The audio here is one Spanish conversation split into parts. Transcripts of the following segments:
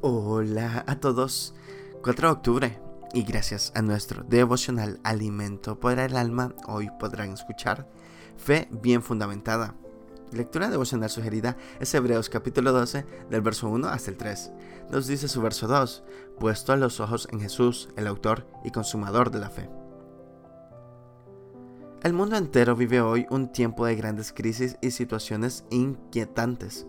Hola a todos. 4 de octubre y gracias a nuestro devocional Alimento para el Alma, hoy podrán escuchar Fe bien fundamentada. Lectura devocional sugerida es Hebreos capítulo 12 del verso 1 hasta el 3. Nos dice su verso 2, puesto los ojos en Jesús, el autor y consumador de la fe. El mundo entero vive hoy un tiempo de grandes crisis y situaciones inquietantes.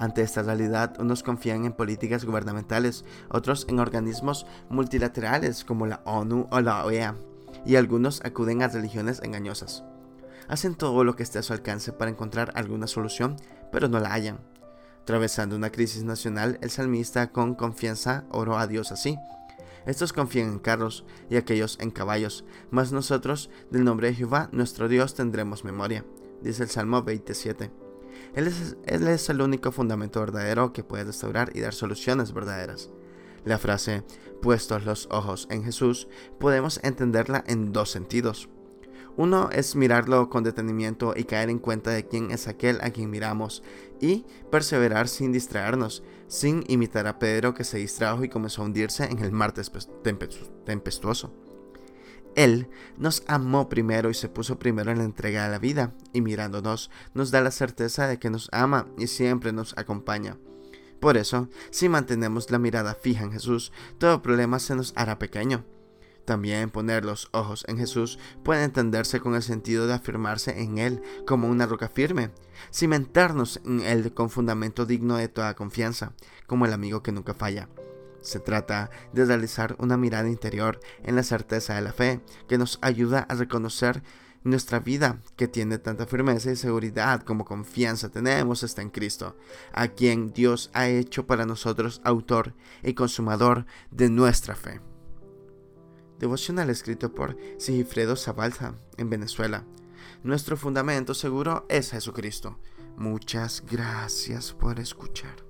Ante esta realidad, unos confían en políticas gubernamentales, otros en organismos multilaterales como la ONU o la OEA, y algunos acuden a religiones engañosas. Hacen todo lo que esté a su alcance para encontrar alguna solución, pero no la hallan. Atravesando una crisis nacional, el salmista con confianza oró a Dios así. Estos confían en carros y aquellos en caballos, mas nosotros, del nombre de Jehová, nuestro Dios, tendremos memoria, dice el Salmo 27. Él es, el único fundamento verdadero que puede restaurar y dar soluciones verdaderas. La frase, puestos los ojos en Jesús, podemos entenderla en dos sentidos. Uno es mirarlo con detenimiento y caer en cuenta de quién es aquel a quien miramos, y perseverar sin distraernos, sin imitar a Pedro que se distrajo y comenzó a hundirse en el mar tempestuoso. Él nos amó primero y se puso primero en la entrega de la vida, y mirándonos nos da la certeza de que nos ama y siempre nos acompaña. Por eso, si mantenemos la mirada fija en Jesús, todo problema se nos hará pequeño. También poner los ojos en Jesús puede entenderse con el sentido de afirmarse en Él como una roca firme, cimentarnos en Él con fundamento digno de toda confianza, como el amigo que nunca falla. Se trata de realizar una mirada interior en la certeza de la fe, que nos ayuda a reconocer nuestra vida, que tiene tanta firmeza y seguridad como confianza tenemos, está en Cristo, a quien Dios ha hecho para nosotros autor y consumador de nuestra fe. Devocional escrito por Sigifredo Zabalza en Venezuela. Nuestro fundamento seguro es Jesucristo. Muchas gracias por escuchar.